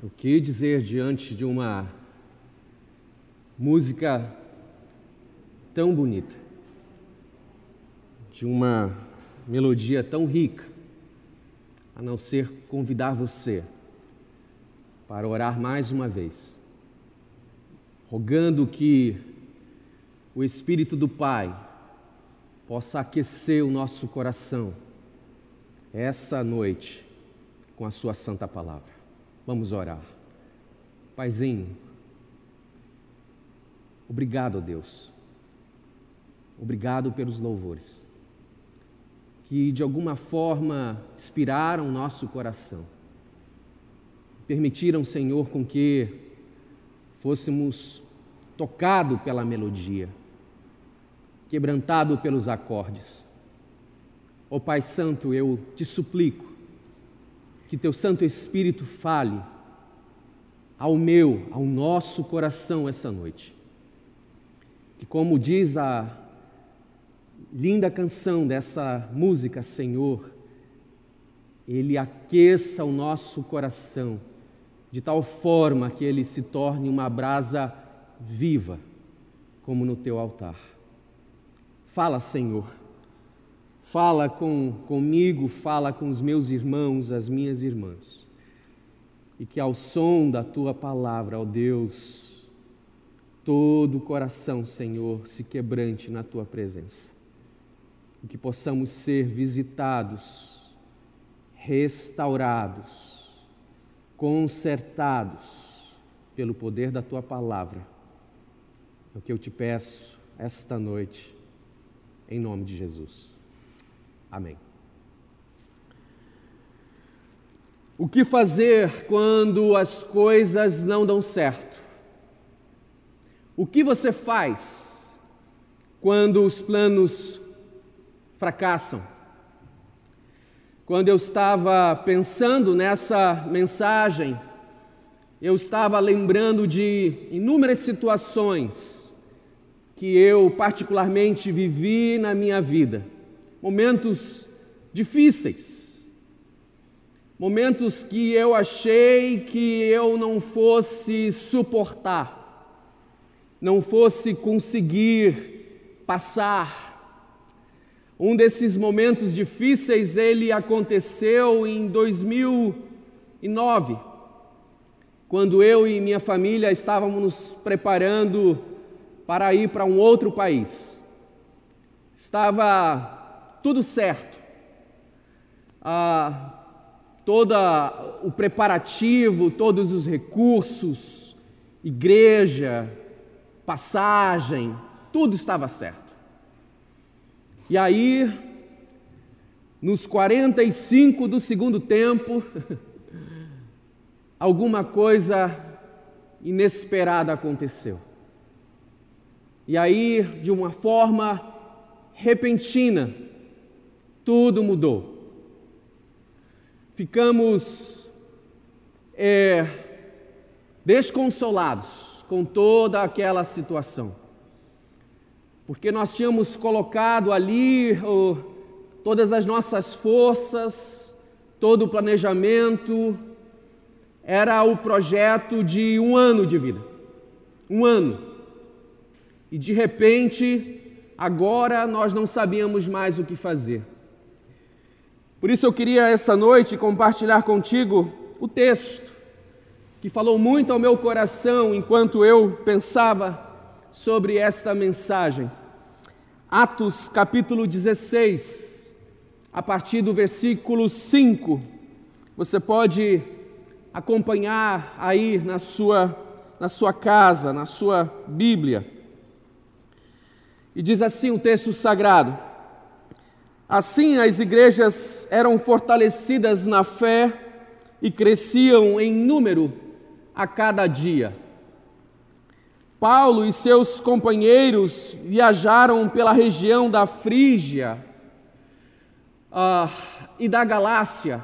O que dizer diante de uma música tão bonita, de uma melodia tão rica, a não ser convidar você para orar mais uma vez, rogando que o Espírito do Pai possa aquecer o nosso coração essa noite com a Sua Santa Palavra. Vamos orar. Paizinho, obrigado, Deus. Obrigado pelos louvores que de alguma forma inspiraram nosso coração. Permitiram, Senhor, com que fôssemos tocados pela melodia, quebrantado pelos acordes. Ó oh, Pai Santo, eu te suplico que teu Santo Espírito fale ao meu, ao nosso coração essa noite. Que, como diz a linda canção dessa música, Senhor, ele aqueça o nosso coração de tal forma que ele se torne uma brasa viva, como no teu altar. Fala, Senhor Fala com, comigo, fala com os meus irmãos, as minhas irmãs. E que ao som da tua palavra, ó Deus, todo o coração, Senhor, se quebrante na tua presença. E que possamos ser visitados, restaurados, consertados pelo poder da tua palavra. É o que eu te peço esta noite, em nome de Jesus. Amém. O que fazer quando as coisas não dão certo? O que você faz quando os planos fracassam? Quando eu estava pensando nessa mensagem, eu estava lembrando de inúmeras situações que eu particularmente vivi na minha vida momentos difíceis, momentos que eu achei que eu não fosse suportar, não fosse conseguir passar. Um desses momentos difíceis, ele aconteceu em 2009, quando eu e minha família estávamos nos preparando para ir para um outro país. Estava tudo certo. Ah, todo o preparativo, todos os recursos, igreja, passagem, tudo estava certo. E aí, nos 45 do segundo tempo, alguma coisa inesperada aconteceu. E aí, de uma forma repentina, tudo mudou. Ficamos é, desconsolados com toda aquela situação, porque nós tínhamos colocado ali todas as nossas forças, todo o planejamento, era o projeto de um ano de vida. Um ano. E de repente, agora nós não sabíamos mais o que fazer. Por isso eu queria essa noite compartilhar contigo o texto que falou muito ao meu coração enquanto eu pensava sobre esta mensagem. Atos capítulo 16, a partir do versículo 5. Você pode acompanhar aí na sua, na sua casa, na sua Bíblia. E diz assim o texto sagrado: Assim, as igrejas eram fortalecidas na fé e cresciam em número a cada dia. Paulo e seus companheiros viajaram pela região da Frígia uh, e da Galácia,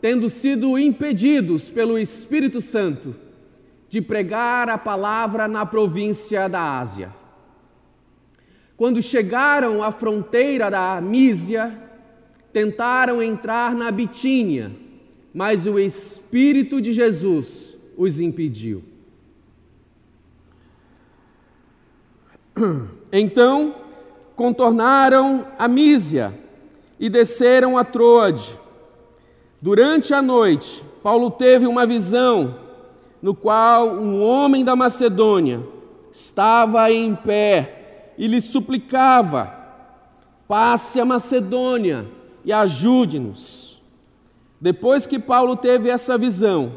tendo sido impedidos pelo Espírito Santo de pregar a palavra na província da Ásia. Quando chegaram à fronteira da Mísia, tentaram entrar na Bitínia, mas o Espírito de Jesus os impediu. Então contornaram a Mísia e desceram a Troade. Durante a noite, Paulo teve uma visão no qual um homem da Macedônia estava em pé e lhe suplicava: passe a Macedônia e ajude-nos. Depois que Paulo teve essa visão,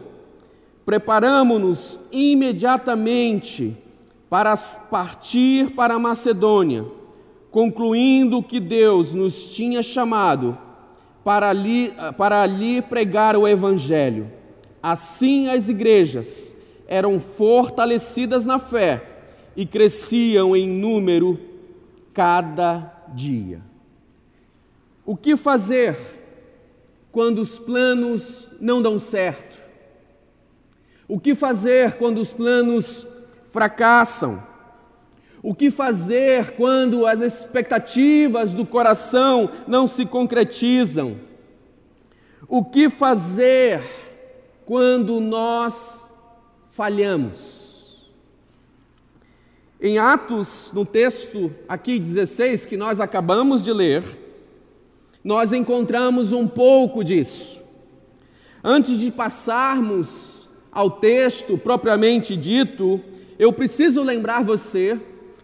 preparamos-nos imediatamente para partir para a Macedônia, concluindo que Deus nos tinha chamado para ali, para ali pregar o Evangelho. Assim as igrejas eram fortalecidas na fé e cresciam em número cada dia. O que fazer quando os planos não dão certo? O que fazer quando os planos fracassam? O que fazer quando as expectativas do coração não se concretizam? O que fazer quando nós falhamos? Em Atos, no texto aqui 16 que nós acabamos de ler, nós encontramos um pouco disso. Antes de passarmos ao texto propriamente dito, eu preciso lembrar você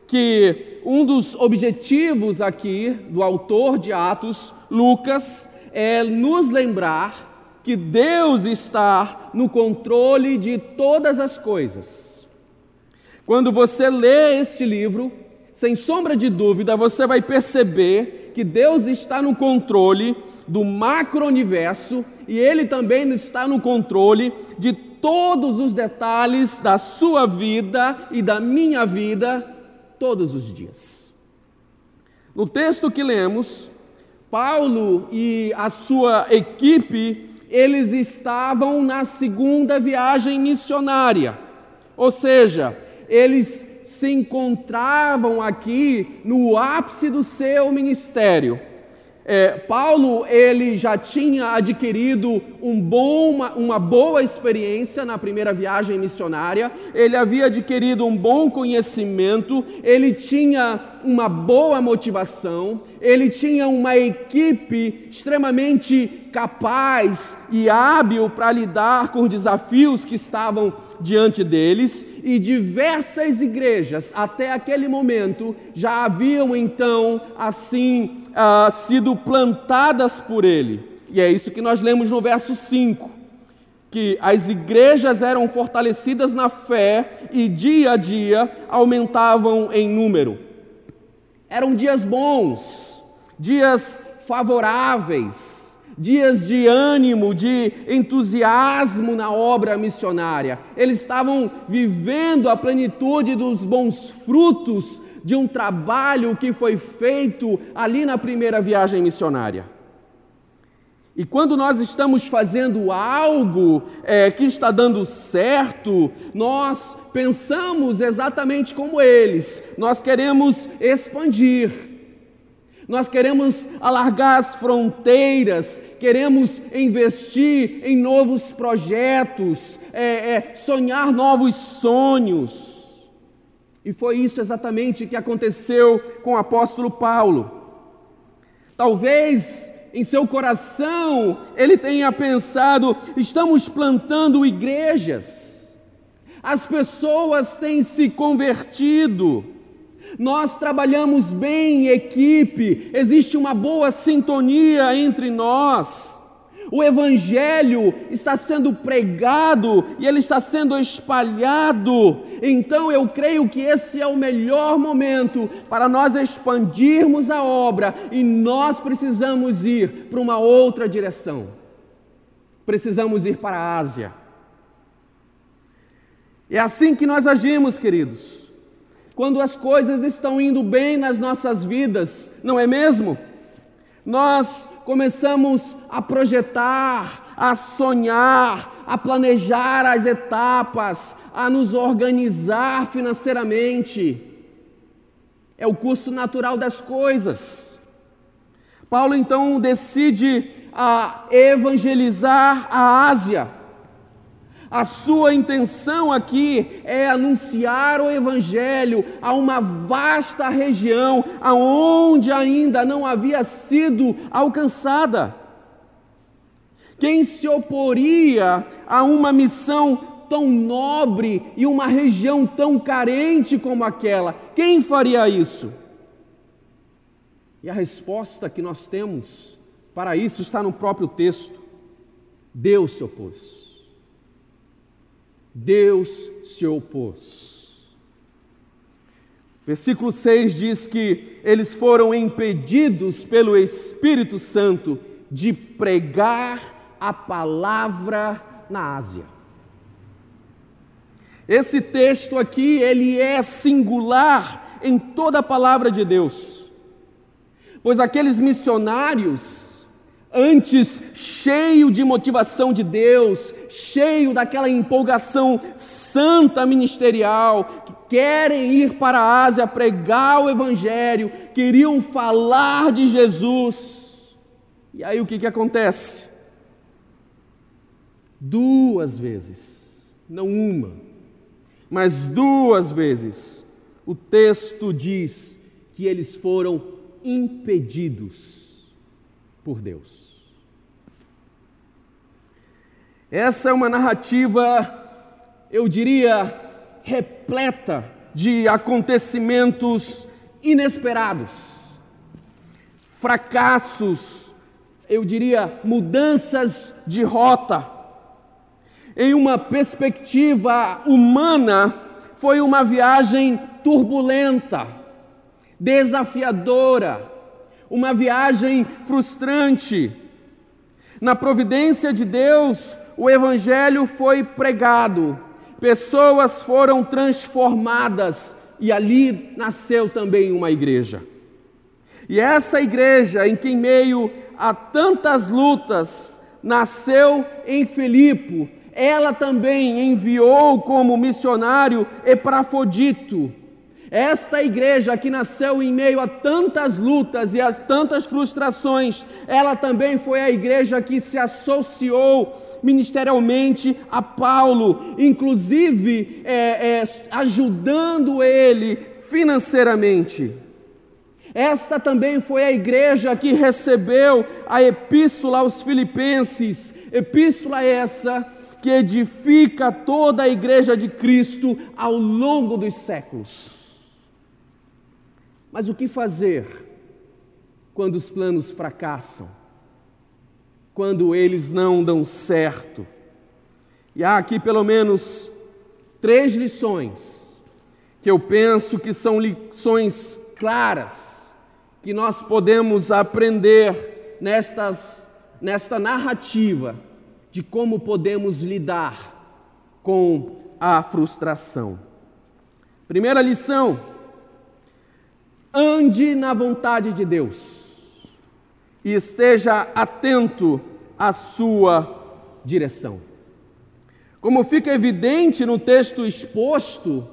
que um dos objetivos aqui do autor de Atos, Lucas, é nos lembrar que Deus está no controle de todas as coisas. Quando você lê este livro, sem sombra de dúvida, você vai perceber que Deus está no controle do macro-universo e Ele também está no controle de todos os detalhes da sua vida e da minha vida todos os dias. No texto que lemos, Paulo e a sua equipe, eles estavam na segunda viagem missionária. Ou seja, eles se encontravam aqui no ápice do seu ministério. É, Paulo ele já tinha adquirido um bom, uma, uma boa experiência na primeira viagem missionária, ele havia adquirido um bom conhecimento, ele tinha uma boa motivação, ele tinha uma equipe extremamente capaz e hábil para lidar com os desafios que estavam diante deles, e diversas igrejas até aquele momento já haviam então assim uh, sido plantadas por ele. E é isso que nós lemos no verso 5 que as igrejas eram fortalecidas na fé e dia a dia aumentavam em número. Eram dias bons, dias favoráveis, dias de ânimo, de entusiasmo na obra missionária. Eles estavam vivendo a plenitude dos bons frutos de um trabalho que foi feito ali na primeira viagem missionária. E quando nós estamos fazendo algo é, que está dando certo, nós pensamos exatamente como eles, nós queremos expandir, nós queremos alargar as fronteiras, queremos investir em novos projetos, é, é, sonhar novos sonhos. E foi isso exatamente que aconteceu com o apóstolo Paulo. Talvez em seu coração ele tenha pensado: estamos plantando igrejas, as pessoas têm se convertido, nós trabalhamos bem em equipe, existe uma boa sintonia entre nós o Evangelho está sendo pregado e ele está sendo espalhado. Então eu creio que esse é o melhor momento para nós expandirmos a obra e nós precisamos ir para uma outra direção. Precisamos ir para a Ásia. É assim que nós agimos, queridos. Quando as coisas estão indo bem nas nossas vidas, não é mesmo? Nós começamos a projetar, a sonhar, a planejar as etapas, a nos organizar financeiramente. É o curso natural das coisas. Paulo então decide a evangelizar a Ásia. A sua intenção aqui é anunciar o Evangelho a uma vasta região aonde ainda não havia sido alcançada. Quem se oporia a uma missão tão nobre e uma região tão carente como aquela? Quem faria isso? E a resposta que nós temos para isso está no próprio texto. Deus se opôs. Deus se opôs. Versículo 6 diz que eles foram impedidos pelo Espírito Santo de pregar a palavra na Ásia. Esse texto aqui, ele é singular em toda a palavra de Deus. Pois aqueles missionários antes cheio de motivação de Deus, cheio daquela empolgação santa ministerial, que querem ir para a Ásia pregar o Evangelho, queriam falar de Jesus. E aí o que, que acontece? Duas vezes, não uma, mas duas vezes, o texto diz que eles foram impedidos por Deus. Essa é uma narrativa, eu diria, repleta de acontecimentos inesperados, fracassos, eu diria, mudanças de rota. Em uma perspectiva humana, foi uma viagem turbulenta, desafiadora, uma viagem frustrante. Na providência de Deus, o Evangelho foi pregado, pessoas foram transformadas e ali nasceu também uma igreja. E essa igreja, em que em meio a tantas lutas, nasceu em Filipe, ela também enviou como missionário Epafrodito, esta igreja que nasceu em meio a tantas lutas e a tantas frustrações, ela também foi a igreja que se associou ministerialmente a Paulo, inclusive é, é, ajudando ele financeiramente. Esta também foi a igreja que recebeu a epístola aos Filipenses, epístola essa que edifica toda a igreja de Cristo ao longo dos séculos. Mas o que fazer quando os planos fracassam? Quando eles não dão certo? E há aqui pelo menos três lições que eu penso que são lições claras que nós podemos aprender nestas, nesta narrativa de como podemos lidar com a frustração. Primeira lição: ande na vontade de Deus e esteja atento à sua direção. Como fica evidente no texto exposto,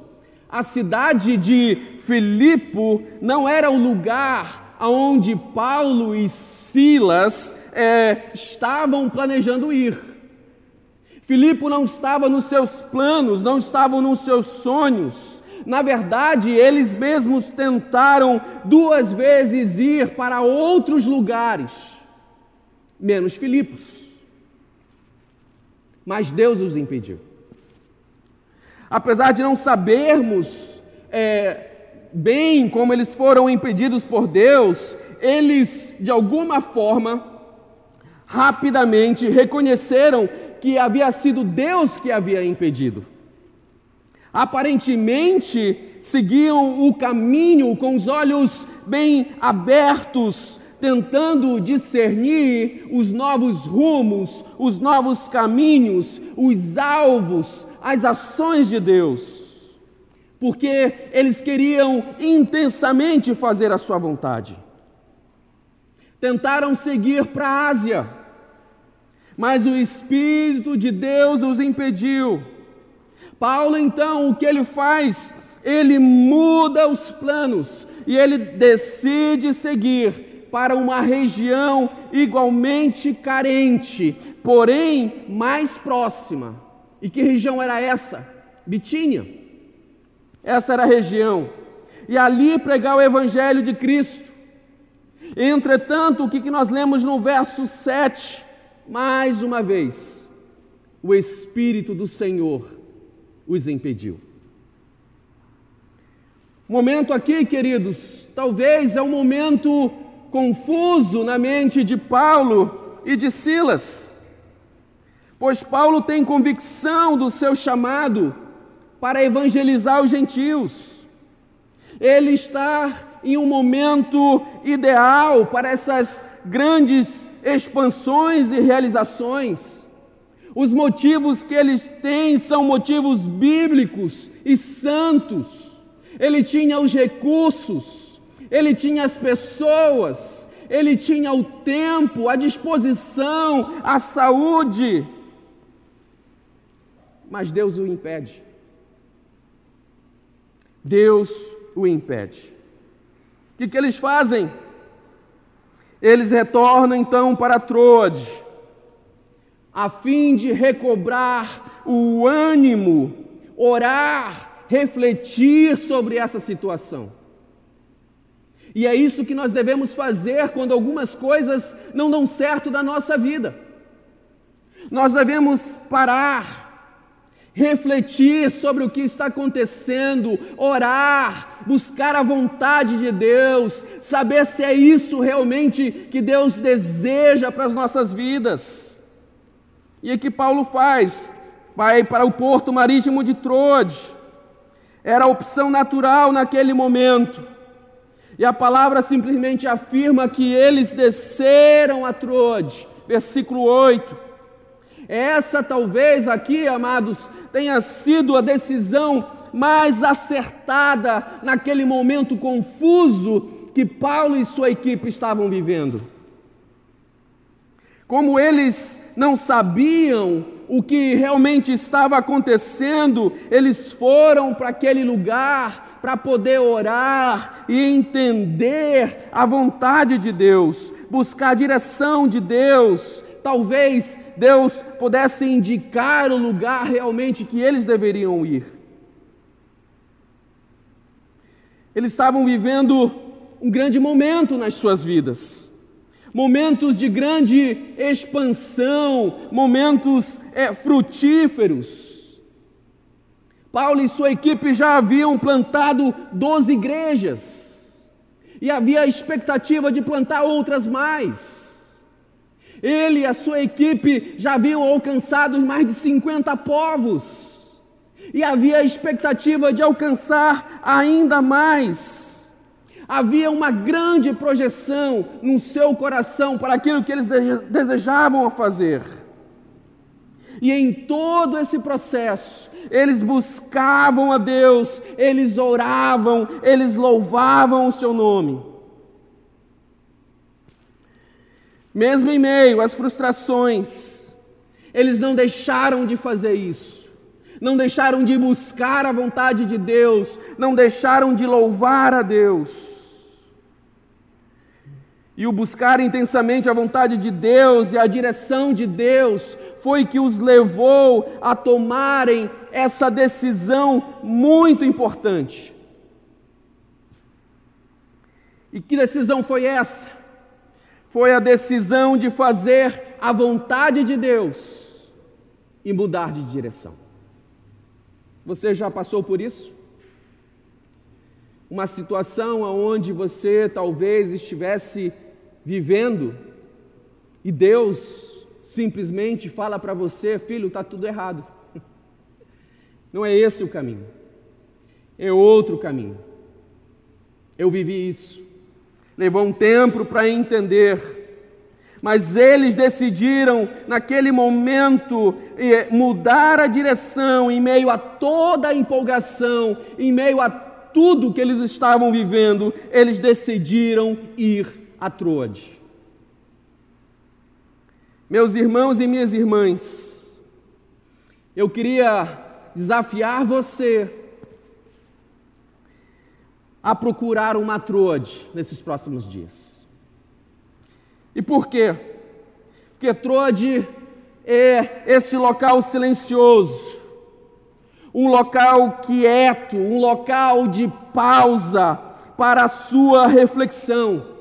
a cidade de Filipe não era o lugar aonde Paulo e Silas é, estavam planejando ir. Filipe não estava nos seus planos, não estava nos seus sonhos. Na verdade, eles mesmos tentaram duas vezes ir para outros lugares, menos Filipos. Mas Deus os impediu. Apesar de não sabermos é, bem como eles foram impedidos por Deus, eles, de alguma forma, rapidamente reconheceram que havia sido Deus que havia impedido aparentemente seguiam o caminho com os olhos bem abertos, tentando discernir os novos rumos, os novos caminhos, os alvos, as ações de Deus, porque eles queriam intensamente fazer a sua vontade. Tentaram seguir para a Ásia, mas o Espírito de Deus os impediu. Paulo, então, o que ele faz? Ele muda os planos e ele decide seguir para uma região igualmente carente, porém mais próxima, E que região era essa? Bitínia. Essa era a região. E ali pregar o evangelho de Cristo. Entretanto, o que nós lemos no verso 7? Mais uma vez, o Espírito do Senhor os impediu. Momento aqui, queridos, talvez é um momento confuso na mente de Paulo e de Silas, pois Paulo tem convicção do seu chamado para evangelizar os gentios. Ele está em um momento ideal para essas grandes expansões e realizações. Os motivos que eles têm são motivos bíblicos e santos ele tinha os recursos, ele tinha as pessoas, ele tinha o tempo, a disposição, a saúde. Mas Deus o impede. Deus o impede. O que, que eles fazem? Eles retornam então para Troade, a fim de recobrar o ânimo, orar, refletir sobre essa situação. E é isso que nós devemos fazer quando algumas coisas não dão certo na nossa vida. Nós devemos parar, refletir sobre o que está acontecendo, orar, buscar a vontade de Deus, saber se é isso realmente que Deus deseja para as nossas vidas. E é que Paulo faz, vai para o porto marítimo de Troade, era a opção natural naquele momento. E a palavra simplesmente afirma que eles desceram a Troade, versículo 8. Essa talvez aqui, amados, tenha sido a decisão mais acertada naquele momento confuso que Paulo e sua equipe estavam vivendo. Como eles não sabiam o que realmente estava acontecendo, eles foram para aquele lugar para poder orar e entender a vontade de Deus, buscar a direção de Deus. Talvez Deus pudesse indicar o lugar realmente que eles deveriam ir. Eles estavam vivendo um grande momento nas suas vidas momentos de grande expansão, momentos é, frutíferos. Paulo e sua equipe já haviam plantado 12 igrejas e havia a expectativa de plantar outras mais. Ele e a sua equipe já haviam alcançado mais de 50 povos e havia a expectativa de alcançar ainda mais. Havia uma grande projeção no seu coração para aquilo que eles desejavam fazer. E em todo esse processo, eles buscavam a Deus, eles oravam, eles louvavam o seu nome. Mesmo em meio às frustrações, eles não deixaram de fazer isso, não deixaram de buscar a vontade de Deus, não deixaram de louvar a Deus e o buscar intensamente a vontade de Deus e a direção de Deus foi que os levou a tomarem essa decisão muito importante. E que decisão foi essa? Foi a decisão de fazer a vontade de Deus e mudar de direção. Você já passou por isso? Uma situação onde você talvez estivesse vivendo e Deus simplesmente fala para você, filho, está tudo errado. Não é esse o caminho, é outro caminho. Eu vivi isso, levou um tempo para entender, mas eles decidiram, naquele momento, mudar a direção em meio a toda a empolgação, em meio a tudo que eles estavam vivendo, eles decidiram ir a Troade. Meus irmãos e minhas irmãs, eu queria desafiar você a procurar uma Troade nesses próximos dias. E por quê? Porque Troade é este local silencioso, um local quieto, um local de pausa para a sua reflexão.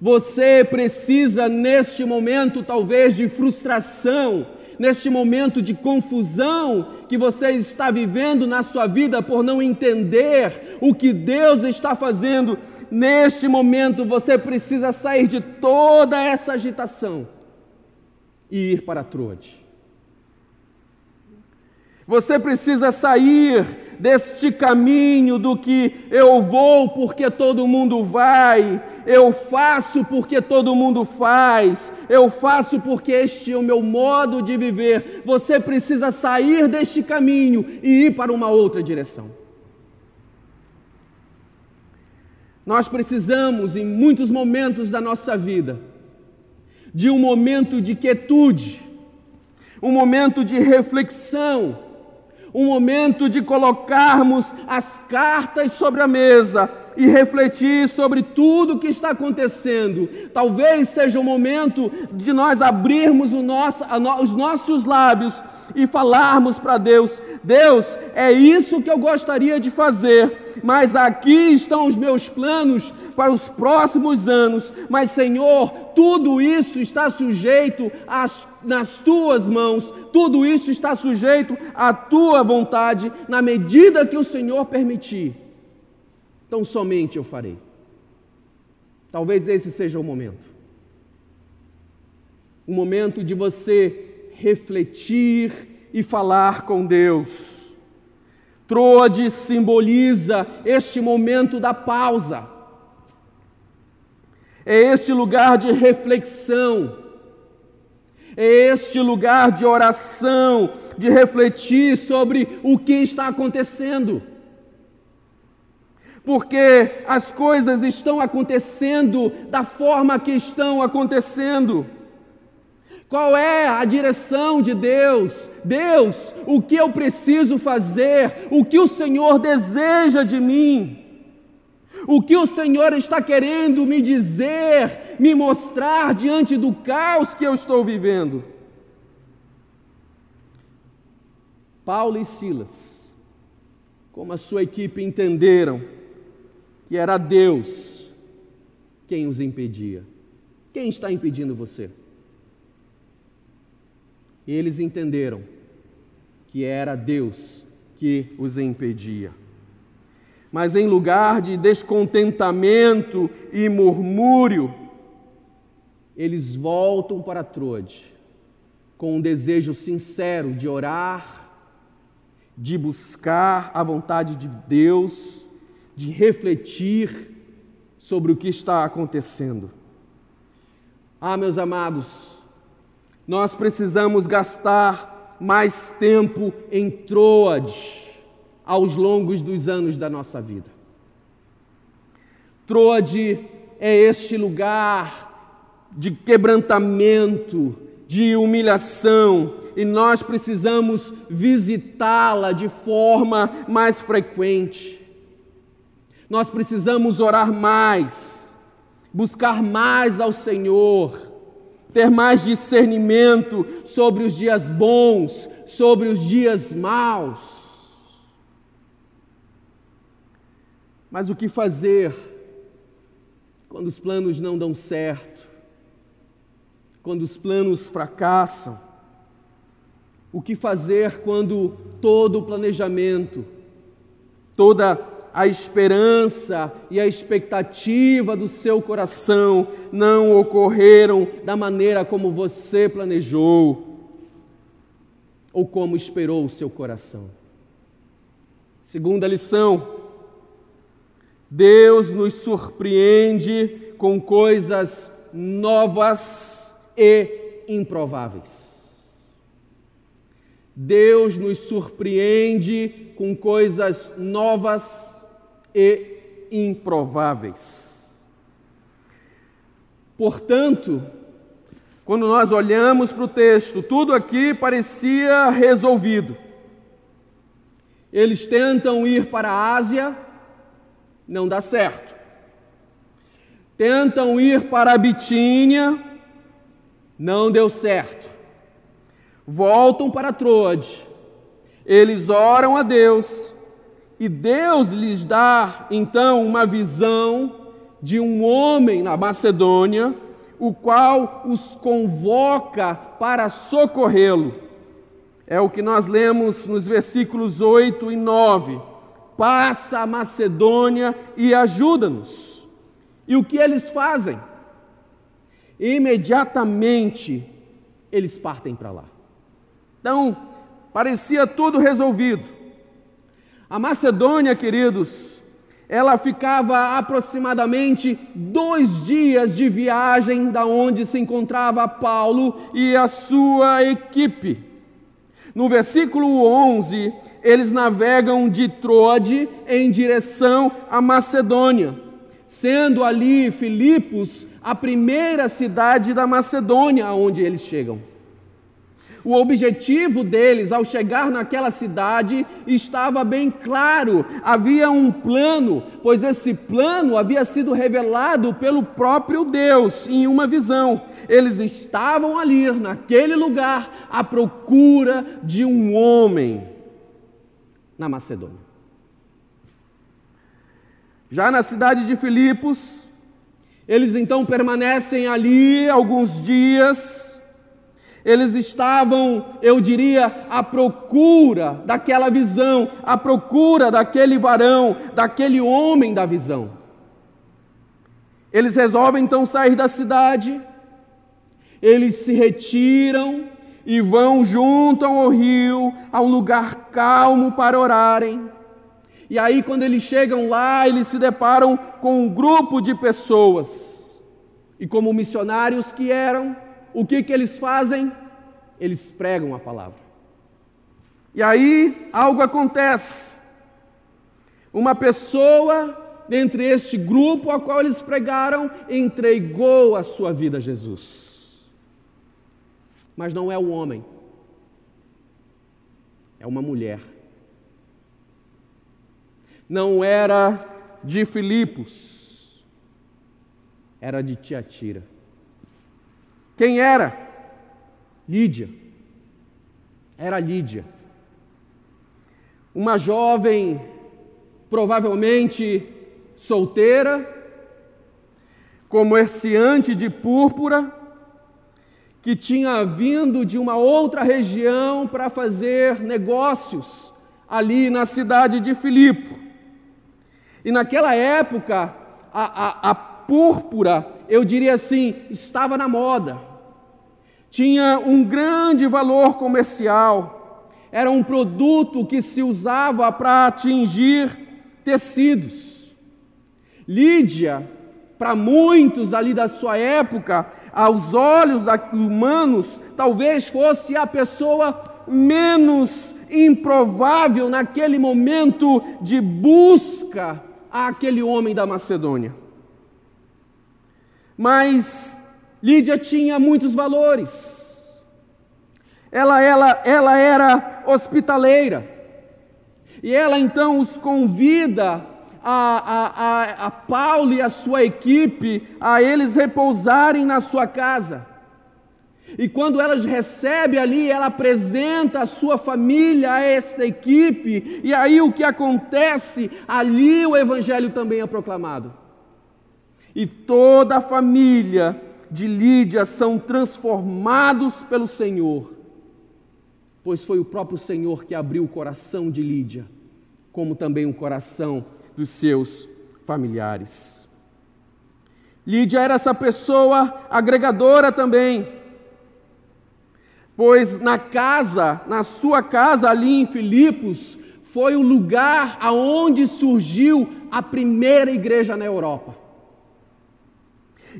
Você precisa, neste momento, talvez de frustração, neste momento de confusão que você está vivendo na sua vida por não entender o que Deus está fazendo, neste momento você precisa sair de toda essa agitação e ir para Troade. Você precisa sair deste caminho do que eu vou porque todo mundo vai, eu faço porque todo mundo faz, eu faço porque este é o meu modo de viver. Você precisa sair deste caminho e ir para uma outra direção. Nós precisamos, em muitos momentos da nossa vida, de um momento de quietude, um momento de reflexão, um momento de colocarmos as cartas sobre a mesa e refletir sobre tudo o que está acontecendo. Talvez seja o momento de nós abrirmos nosso, os nossos lábios e falarmos para Deus: Deus, é isso que eu gostaria de fazer, mas aqui estão os meus planos para os próximos anos. Mas, Senhor, tudo isso está sujeito às nas tuas mãos, tudo isso está sujeito à tua vontade, na medida que o Senhor permitir. Então somente eu farei. Talvez esse seja o momento. O momento de você refletir e falar com Deus. Troade simboliza este momento da pausa. É este lugar de reflexão é este lugar de oração, de refletir sobre o que está acontecendo. Porque as coisas estão acontecendo da forma que estão acontecendo. Qual é a direção de Deus? Deus, o que eu preciso fazer? O que o Senhor deseja de mim? O que o Senhor está querendo me dizer, me mostrar diante do caos que eu estou vivendo? Paulo e Silas, como a sua equipe entenderam que era Deus quem os impedia. Quem está impedindo você? Eles entenderam que era Deus que os impedia mas em lugar de descontentamento e murmúrio, eles voltam para Troade com um desejo sincero de orar, de buscar a vontade de Deus, de refletir sobre o que está acontecendo. Ah, meus amados, nós precisamos gastar mais tempo em Troade aos longos dos anos da nossa vida. Troade é este lugar de quebrantamento, de humilhação, e nós precisamos visitá-la de forma mais frequente. Nós precisamos orar mais, buscar mais ao Senhor, ter mais discernimento sobre os dias bons, sobre os dias maus. Mas o que fazer quando os planos não dão certo? Quando os planos fracassam? O que fazer quando todo o planejamento, toda a esperança e a expectativa do seu coração não ocorreram da maneira como você planejou ou como esperou o seu coração? Segunda lição, Deus nos surpreende com coisas novas e improváveis. Deus nos surpreende com coisas novas e improváveis. Portanto, quando nós olhamos para o texto, tudo aqui parecia resolvido. Eles tentam ir para a Ásia, não dá certo. Tentam ir para a Bitínia, não deu certo. voltam para Troade, eles oram a Deus e Deus lhes dá então uma visão de um homem na Macedônia, o qual os convoca para socorrê-lo. É o que nós lemos nos versículos 8 e 9. Passa a Macedônia e ajuda-nos. E o que eles fazem? Imediatamente eles partem para lá. Então, parecia tudo resolvido. A Macedônia, queridos, ela ficava aproximadamente dois dias de viagem da onde se encontrava Paulo e a sua equipe. No versículo 11, eles navegam de Troade em direção à Macedônia, sendo ali Filipos a primeira cidade da Macedônia aonde eles chegam. O objetivo deles ao chegar naquela cidade estava bem claro, havia um plano, pois esse plano havia sido revelado pelo próprio Deus em uma visão. Eles estavam ali, naquele lugar, à procura de um homem na Macedônia. Já na cidade de Filipos, eles então permanecem ali alguns dias eles estavam, eu diria, à procura daquela visão, à procura daquele varão, daquele homem da visão. Eles resolvem então sair da cidade, eles se retiram e vão junto ao rio, a um lugar calmo para orarem. E aí, quando eles chegam lá, eles se deparam com um grupo de pessoas. E como missionários que eram, o que, que eles fazem? Eles pregam a palavra. E aí algo acontece. Uma pessoa dentre este grupo a qual eles pregaram entregou a sua vida a Jesus. Mas não é o homem, é uma mulher. Não era de Filipos, era de Tiatira. Quem era? Lídia. Era Lídia. Uma jovem, provavelmente solteira, comerciante de púrpura, que tinha vindo de uma outra região para fazer negócios ali na cidade de Filipe. E naquela época, a, a, a púrpura, eu diria assim, estava na moda tinha um grande valor comercial, era um produto que se usava para atingir tecidos. Lídia, para muitos ali da sua época, aos olhos humanos, talvez fosse a pessoa menos improvável naquele momento de busca àquele homem da Macedônia. Mas Lídia tinha muitos valores. Ela, ela, ela era hospitaleira. E ela então os convida a, a, a, a Paulo e a sua equipe a eles repousarem na sua casa. E quando ela recebe ali, ela apresenta a sua família a esta equipe, e aí o que acontece? Ali o evangelho também é proclamado. E toda a família de Lídia são transformados pelo Senhor, pois foi o próprio Senhor que abriu o coração de Lídia, como também o coração dos seus familiares. Lídia era essa pessoa agregadora também, pois na casa, na sua casa ali em Filipos, foi o lugar aonde surgiu a primeira igreja na Europa.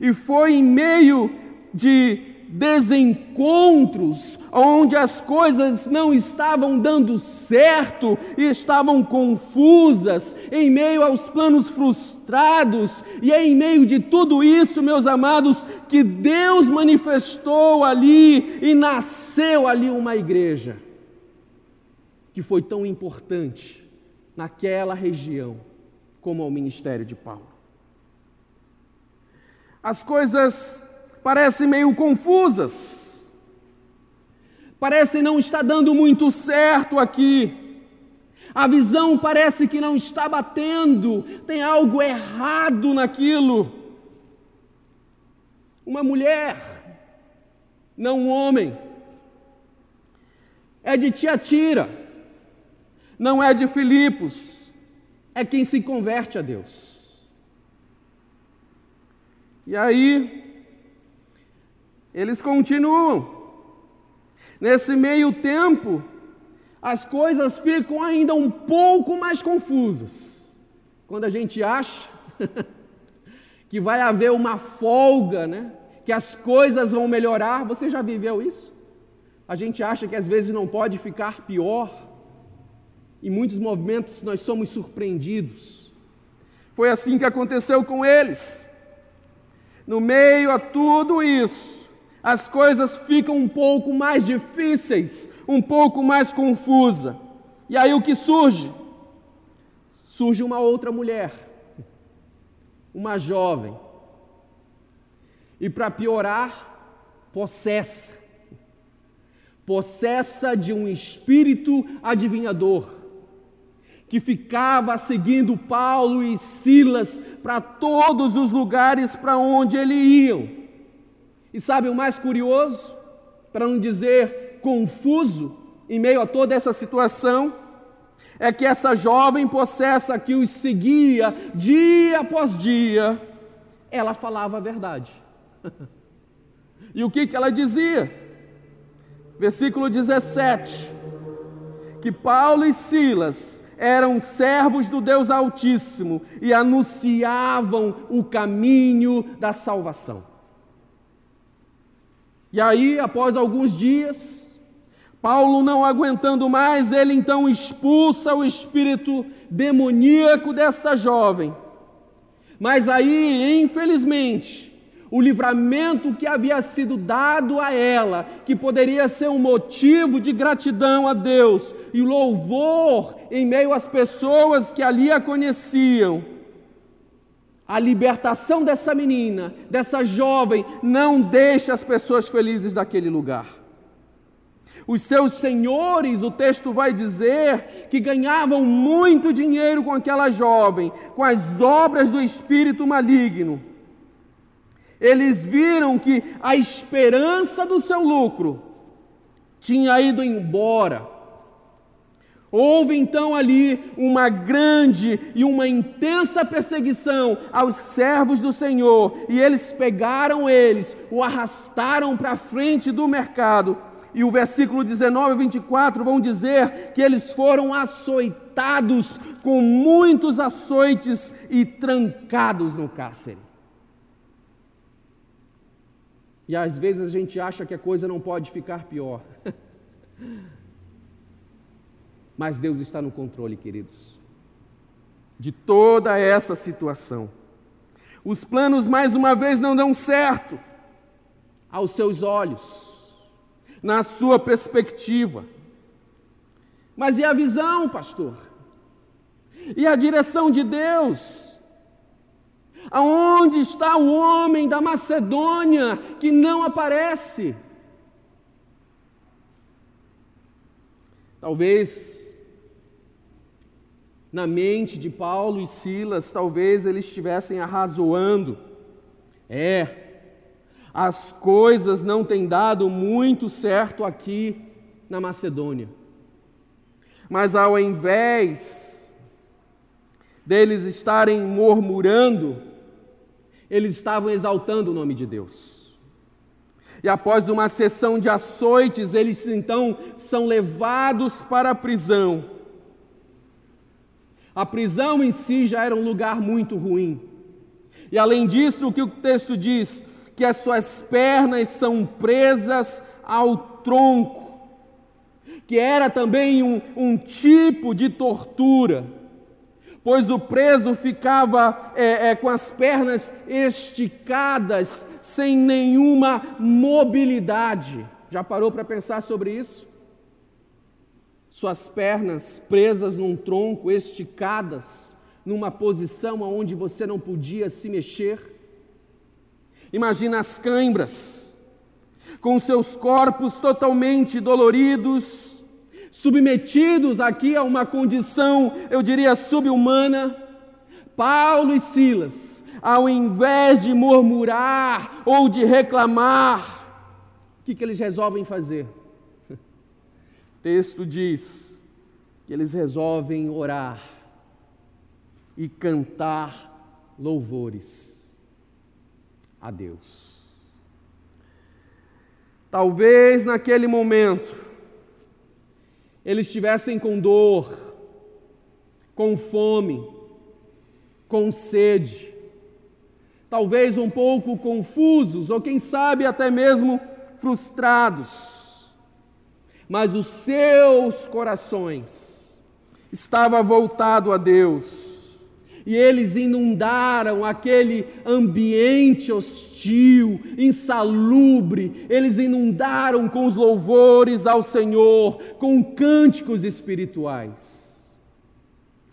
E foi em meio de desencontros, onde as coisas não estavam dando certo e estavam confusas, em meio aos planos frustrados, e é em meio de tudo isso, meus amados, que Deus manifestou ali e nasceu ali uma igreja que foi tão importante naquela região como ao ministério de Paulo as coisas parecem meio confusas. Parece não estar dando muito certo aqui. A visão parece que não está batendo, tem algo errado naquilo. Uma mulher, não um homem, é de Tiatira, não é de Filipos, é quem se converte a Deus. E aí, eles continuam. Nesse meio tempo, as coisas ficam ainda um pouco mais confusas. Quando a gente acha que vai haver uma folga, né? Que as coisas vão melhorar, você já viveu isso? A gente acha que às vezes não pode ficar pior. Em muitos movimentos nós somos surpreendidos. Foi assim que aconteceu com eles. No meio a tudo isso, as coisas ficam um pouco mais difíceis, um pouco mais confusa. E aí o que surge? Surge uma outra mulher, uma jovem. E para piorar, possessa. Possessa de um espírito adivinhador que ficava seguindo Paulo e Silas para todos os lugares para onde eles iam. E sabe o mais curioso, para não dizer confuso, em meio a toda essa situação? É que essa jovem possessa que os seguia dia após dia, ela falava a verdade. e o que, que ela dizia? Versículo 17: que Paulo e Silas eram servos do Deus Altíssimo e anunciavam o caminho da salvação. E aí, após alguns dias, Paulo não aguentando mais, ele então expulsa o espírito demoníaco desta jovem. Mas aí, infelizmente, o livramento que havia sido dado a ela, que poderia ser um motivo de gratidão a Deus e louvor em meio às pessoas que ali a conheciam. A libertação dessa menina, dessa jovem, não deixa as pessoas felizes daquele lugar. Os seus senhores, o texto vai dizer, que ganhavam muito dinheiro com aquela jovem, com as obras do espírito maligno. Eles viram que a esperança do seu lucro tinha ido embora. Houve então ali uma grande e uma intensa perseguição aos servos do Senhor, e eles pegaram eles, o arrastaram para frente do mercado. E o versículo 19 e 24 vão dizer que eles foram açoitados com muitos açoites e trancados no cárcere. E às vezes a gente acha que a coisa não pode ficar pior. Mas Deus está no controle, queridos, de toda essa situação. Os planos, mais uma vez, não dão certo aos seus olhos, na sua perspectiva. Mas e a visão, pastor? E a direção de Deus? Aonde está o homem da Macedônia que não aparece? Talvez na mente de Paulo e Silas, talvez eles estivessem arrazoando. É, as coisas não têm dado muito certo aqui na Macedônia. Mas ao invés deles estarem murmurando, eles estavam exaltando o nome de Deus. E após uma sessão de açoites, eles então são levados para a prisão. A prisão em si já era um lugar muito ruim. E além disso, o que o texto diz? Que as suas pernas são presas ao tronco, que era também um, um tipo de tortura pois o preso ficava é, é, com as pernas esticadas, sem nenhuma mobilidade. Já parou para pensar sobre isso? Suas pernas presas num tronco, esticadas, numa posição onde você não podia se mexer. Imagina as cãibras. com seus corpos totalmente doloridos, submetidos aqui a uma condição, eu diria, subhumana, Paulo e Silas, ao invés de murmurar ou de reclamar, o que, que eles resolvem fazer? O texto diz que eles resolvem orar e cantar louvores a Deus. Talvez naquele momento eles estivessem com dor, com fome, com sede, talvez um pouco confusos, ou quem sabe até mesmo frustrados, mas os seus corações estavam voltados a Deus e eles inundaram aquele ambiente hostil, insalubre, eles inundaram com os louvores ao Senhor, com cânticos espirituais.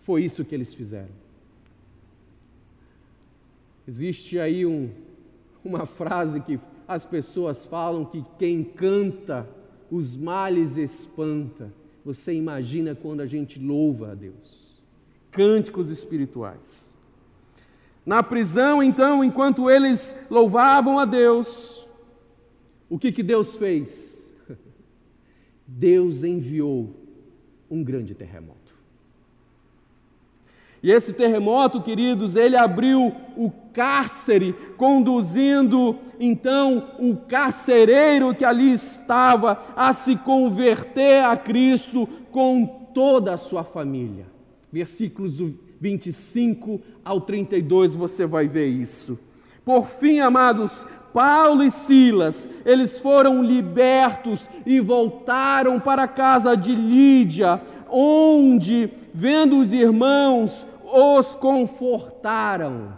Foi isso que eles fizeram. Existe aí um, uma frase que as pessoas falam que quem canta os males espanta. Você imagina quando a gente louva a Deus cânticos espirituais. Na prisão, então, enquanto eles louvavam a Deus, o que, que Deus fez? Deus enviou um grande terremoto. E esse terremoto, queridos, ele abriu o cárcere, conduzindo então o carcereiro que ali estava a se converter a Cristo com toda a sua família versículos do 25 ao 32, você vai ver isso. Por fim, amados, Paulo e Silas, eles foram libertos e voltaram para a casa de Lídia, onde, vendo os irmãos, os confortaram.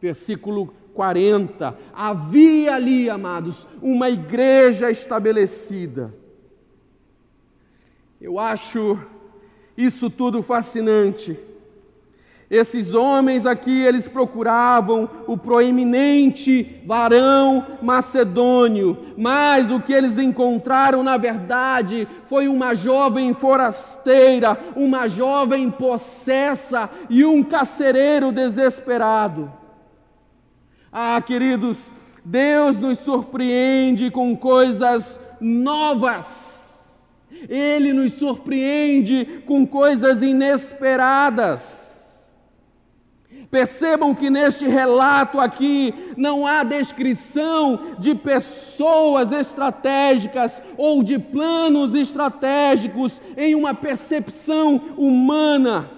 Versículo 40. Havia ali, amados, uma igreja estabelecida. Eu acho isso tudo fascinante. Esses homens aqui, eles procuravam o proeminente varão macedônio, mas o que eles encontraram, na verdade, foi uma jovem forasteira, uma jovem possessa e um carcereiro desesperado. Ah, queridos, Deus nos surpreende com coisas novas ele nos surpreende com coisas inesperadas. Percebam que neste relato aqui não há descrição de pessoas estratégicas ou de planos estratégicos em uma percepção humana.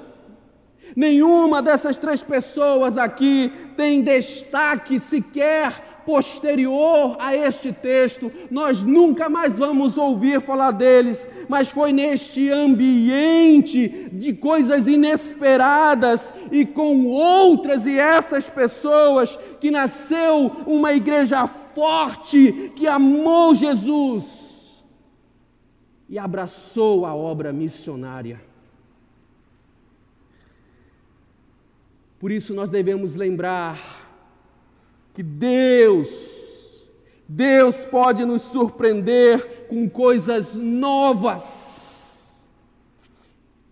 Nenhuma dessas três pessoas aqui tem destaque sequer posterior a este texto, nós nunca mais vamos ouvir falar deles, mas foi neste ambiente de coisas inesperadas e com outras e essas pessoas que nasceu uma igreja forte que amou Jesus e abraçou a obra missionária. Por isso nós devemos lembrar que Deus, Deus pode nos surpreender com coisas novas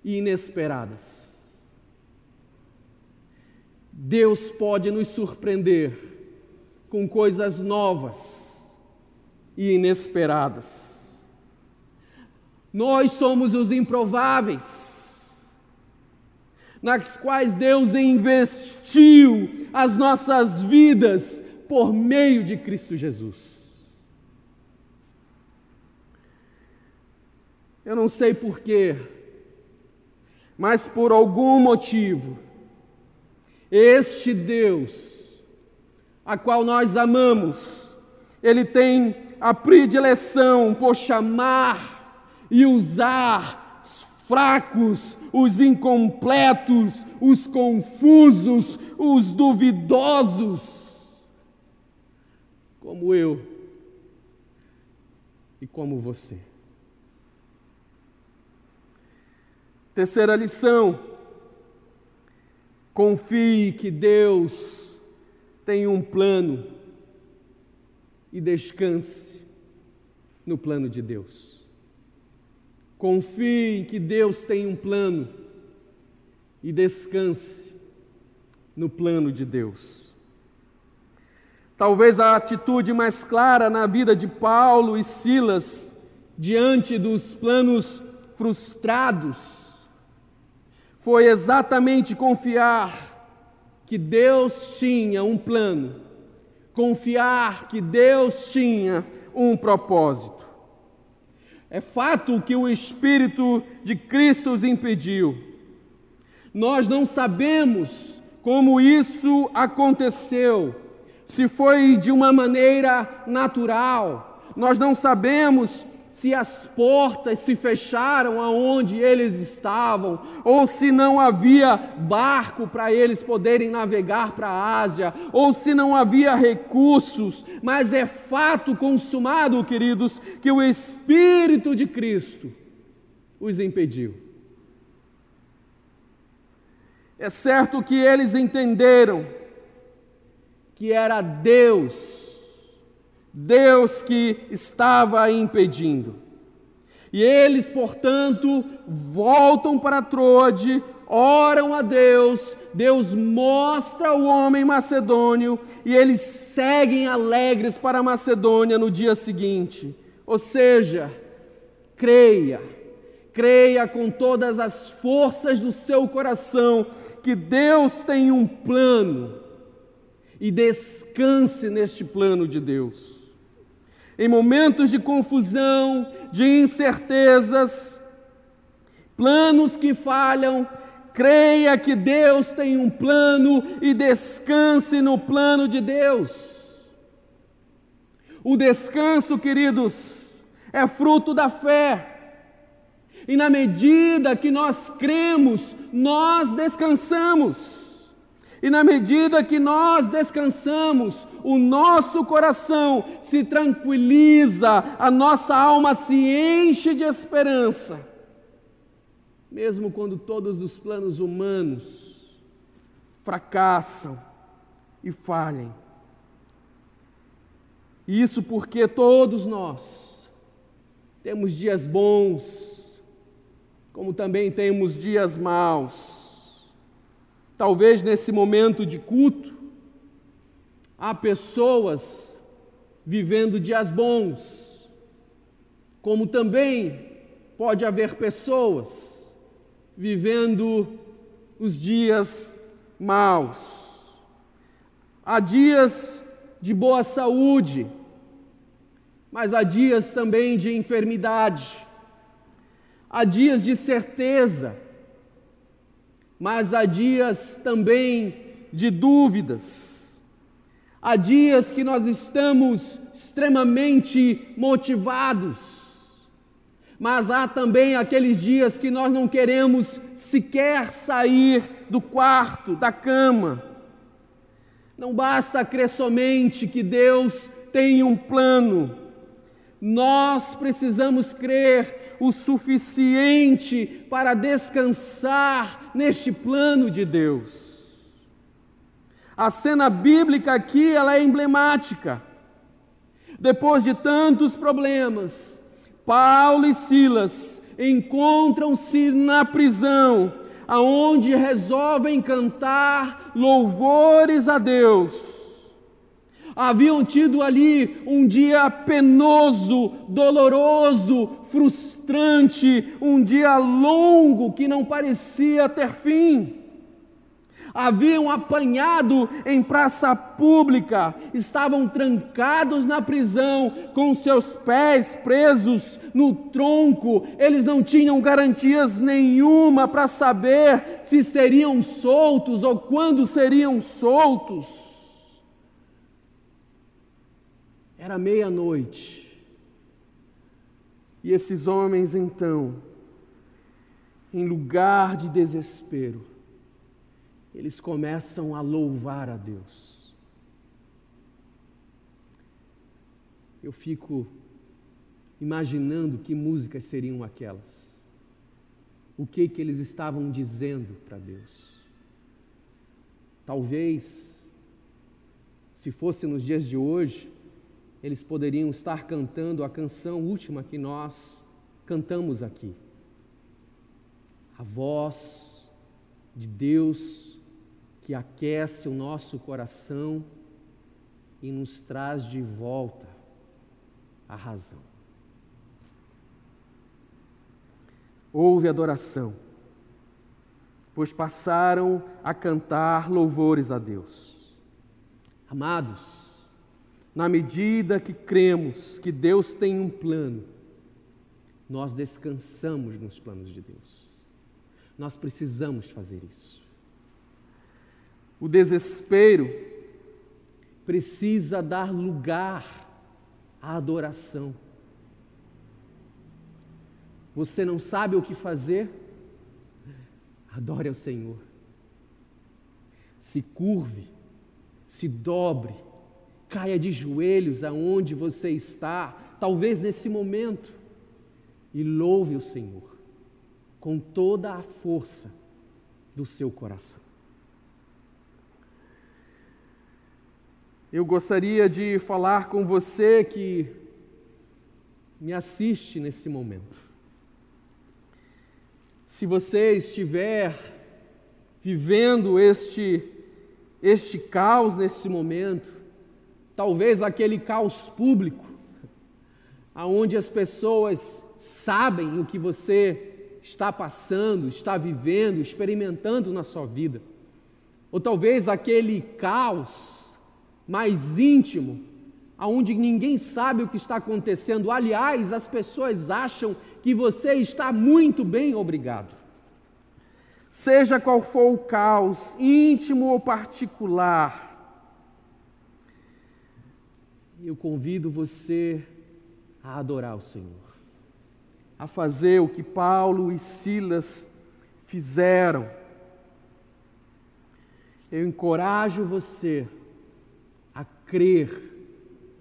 e inesperadas. Deus pode nos surpreender com coisas novas e inesperadas. Nós somos os improváveis nas quais Deus investiu as nossas vidas por meio de Cristo Jesus. Eu não sei porquê, mas por algum motivo, este Deus, a qual nós amamos, Ele tem a predileção por chamar e usar fracos, os incompletos, os confusos, os duvidosos, como eu e como você. Terceira lição: confie que Deus tem um plano e descanse no plano de Deus. Confie em que Deus tem um plano e descanse no plano de Deus. Talvez a atitude mais clara na vida de Paulo e Silas diante dos planos frustrados foi exatamente confiar que Deus tinha um plano, confiar que Deus tinha um propósito. É fato que o Espírito de Cristo os impediu. Nós não sabemos como isso aconteceu, se foi de uma maneira natural, nós não sabemos se as portas se fecharam aonde eles estavam, ou se não havia barco para eles poderem navegar para a Ásia, ou se não havia recursos, mas é fato consumado, queridos, que o Espírito de Cristo os impediu. É certo que eles entenderam que era Deus Deus que estava impedindo. E eles, portanto, voltam para Troade, oram a Deus, Deus mostra o homem macedônio e eles seguem alegres para Macedônia no dia seguinte. Ou seja, creia, creia com todas as forças do seu coração que Deus tem um plano e descanse neste plano de Deus em momentos de confusão, de incertezas, planos que falham, creia que Deus tem um plano e descanse no plano de Deus. O descanso, queridos, é fruto da fé. E na medida que nós cremos, nós descansamos. E na medida que nós descansamos, o nosso coração se tranquiliza, a nossa alma se enche de esperança. Mesmo quando todos os planos humanos fracassam e falhem. Isso porque todos nós temos dias bons, como também temos dias maus. Talvez nesse momento de culto, há pessoas vivendo dias bons, como também pode haver pessoas vivendo os dias maus. Há dias de boa saúde, mas há dias também de enfermidade, há dias de certeza, mas há dias também de dúvidas. Há dias que nós estamos extremamente motivados, mas há também aqueles dias que nós não queremos sequer sair do quarto, da cama. Não basta crer somente que Deus tem um plano, nós precisamos crer o suficiente para descansar neste plano de Deus. A cena bíblica aqui ela é emblemática. Depois de tantos problemas, Paulo e Silas encontram-se na prisão, aonde resolvem cantar louvores a Deus haviam tido ali um dia penoso, doloroso, frustrante, um dia longo que não parecia ter fim. Haviam apanhado em praça pública, estavam trancados na prisão, com seus pés presos no tronco, eles não tinham garantias nenhuma para saber se seriam soltos ou quando seriam soltos. Era meia-noite. E esses homens, então, em lugar de desespero, eles começam a louvar a Deus. Eu fico imaginando que músicas seriam aquelas. O que que eles estavam dizendo para Deus? Talvez se fosse nos dias de hoje, eles poderiam estar cantando a canção última que nós cantamos aqui. A voz de Deus que aquece o nosso coração e nos traz de volta a razão. Houve adoração, pois passaram a cantar louvores a Deus. Amados, na medida que cremos que Deus tem um plano, nós descansamos nos planos de Deus. Nós precisamos fazer isso. O desespero precisa dar lugar à adoração. Você não sabe o que fazer? Adore ao Senhor. Se curve, se dobre caia de joelhos aonde você está, talvez nesse momento, e louve o Senhor com toda a força do seu coração. Eu gostaria de falar com você que me assiste nesse momento. Se você estiver vivendo este, este caos nesse momento, talvez aquele caos público, aonde as pessoas sabem o que você está passando, está vivendo, experimentando na sua vida. Ou talvez aquele caos mais íntimo, aonde ninguém sabe o que está acontecendo. Aliás, as pessoas acham que você está muito bem, obrigado. Seja qual for o caos, íntimo ou particular, eu convido você a adorar o Senhor, a fazer o que Paulo e Silas fizeram. Eu encorajo você a crer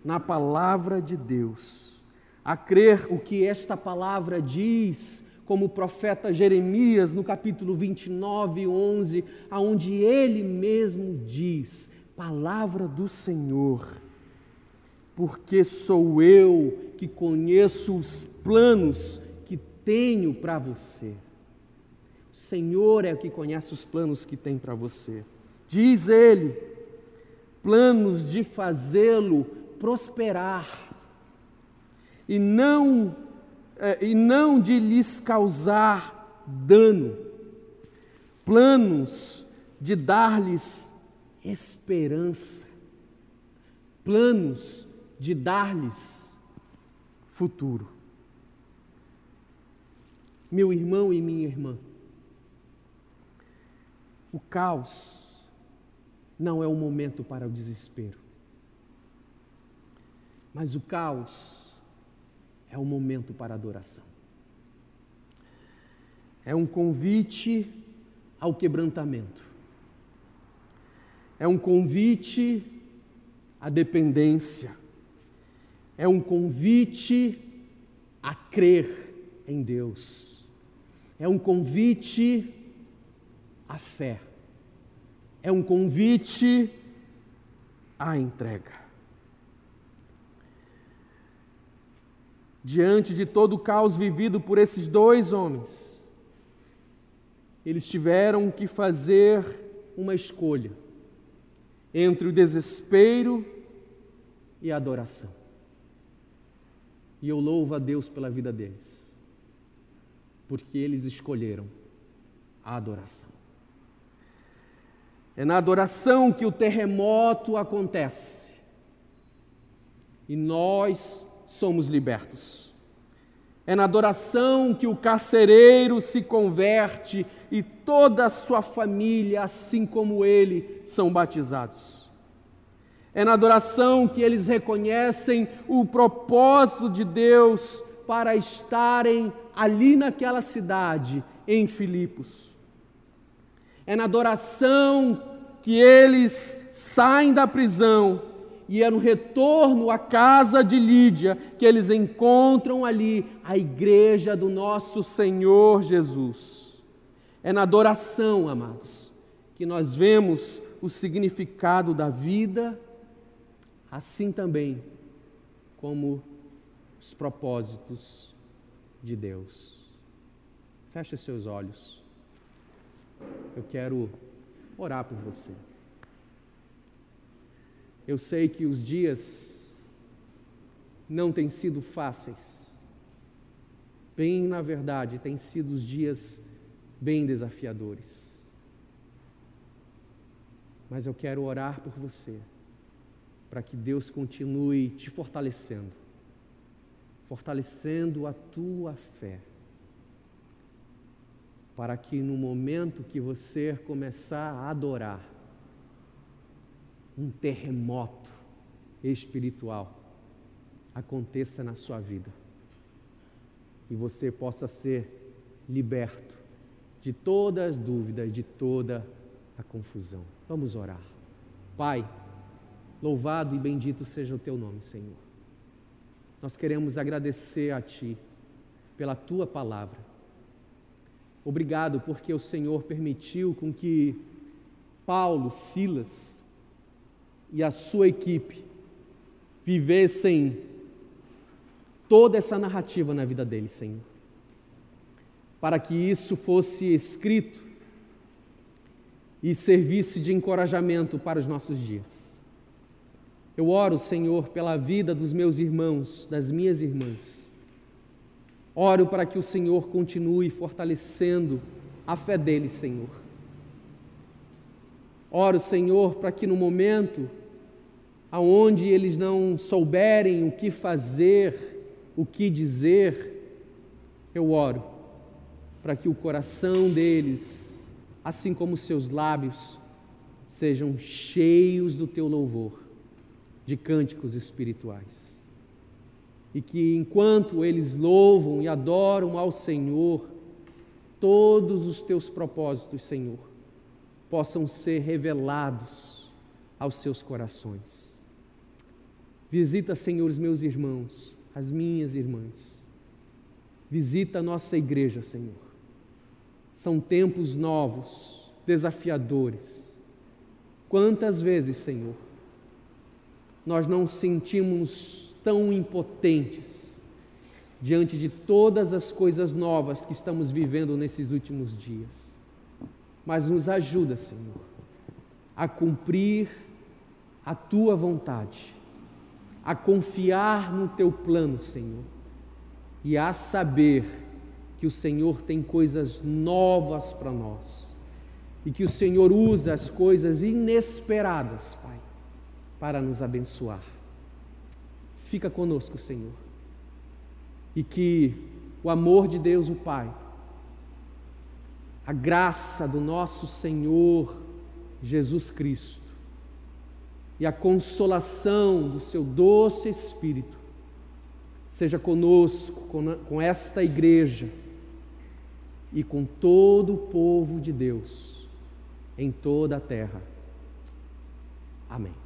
na palavra de Deus, a crer o que esta palavra diz, como o profeta Jeremias no capítulo 29, 11, aonde ele mesmo diz: Palavra do Senhor porque sou eu que conheço os planos que tenho para você. O Senhor é o que conhece os planos que tem para você. Diz ele, planos de fazê-lo prosperar e não é, e não de lhes causar dano. Planos de dar-lhes esperança. Planos de dar-lhes futuro. Meu irmão e minha irmã, o caos não é o momento para o desespero, mas o caos é o momento para adoração. É um convite ao quebrantamento, é um convite à dependência é um convite a crer em Deus, é um convite à fé, é um convite à entrega. Diante de todo o caos vivido por esses dois homens, eles tiveram que fazer uma escolha entre o desespero e a adoração. E eu louvo a Deus pela vida deles, porque eles escolheram a adoração. É na adoração que o terremoto acontece e nós somos libertos. É na adoração que o carcereiro se converte e toda a sua família, assim como ele, são batizados. É na adoração que eles reconhecem o propósito de Deus para estarem ali naquela cidade, em Filipos. É na adoração que eles saem da prisão e é no retorno à casa de Lídia que eles encontram ali a igreja do nosso Senhor Jesus. É na adoração, amados, que nós vemos o significado da vida assim também como os propósitos de Deus. Feche seus olhos. Eu quero orar por você. Eu sei que os dias não têm sido fáceis. Bem, na verdade, têm sido os dias bem desafiadores. Mas eu quero orar por você, para que Deus continue te fortalecendo, fortalecendo a tua fé, para que no momento que você começar a adorar, um terremoto espiritual aconteça na sua vida e você possa ser liberto de todas as dúvidas, de toda a confusão. Vamos orar. Pai, louvado e bendito seja o teu nome, Senhor. Nós queremos agradecer a Ti pela Tua palavra. Obrigado porque o Senhor permitiu com que Paulo, Silas e a sua equipe vivessem toda essa narrativa na vida deles, Senhor. Para que isso fosse escrito e servisse de encorajamento para os nossos dias. Eu oro, Senhor, pela vida dos meus irmãos, das minhas irmãs. Oro para que o Senhor continue fortalecendo a fé deles, Senhor. Oro, Senhor, para que no momento aonde eles não souberem o que fazer, o que dizer, eu oro para que o coração deles, assim como os seus lábios, sejam cheios do teu louvor, de cânticos espirituais. E que enquanto eles louvam e adoram ao Senhor, todos os teus propósitos, Senhor, possam ser revelados aos seus corações. Visita, Senhor, os meus irmãos, as minhas irmãs. Visita a nossa igreja, Senhor. São tempos novos, desafiadores. Quantas vezes, Senhor, nós não sentimos tão impotentes diante de todas as coisas novas que estamos vivendo nesses últimos dias. Mas nos ajuda, Senhor, a cumprir a tua vontade a confiar no teu plano, Senhor, e a saber que o Senhor tem coisas novas para nós e que o Senhor usa as coisas inesperadas, para nos abençoar. Fica conosco, Senhor, e que o amor de Deus, o Pai, a graça do nosso Senhor Jesus Cristo, e a consolação do seu doce Espírito seja conosco, com, esta igreja e com todo o povo de Deus em toda a terra. Amém.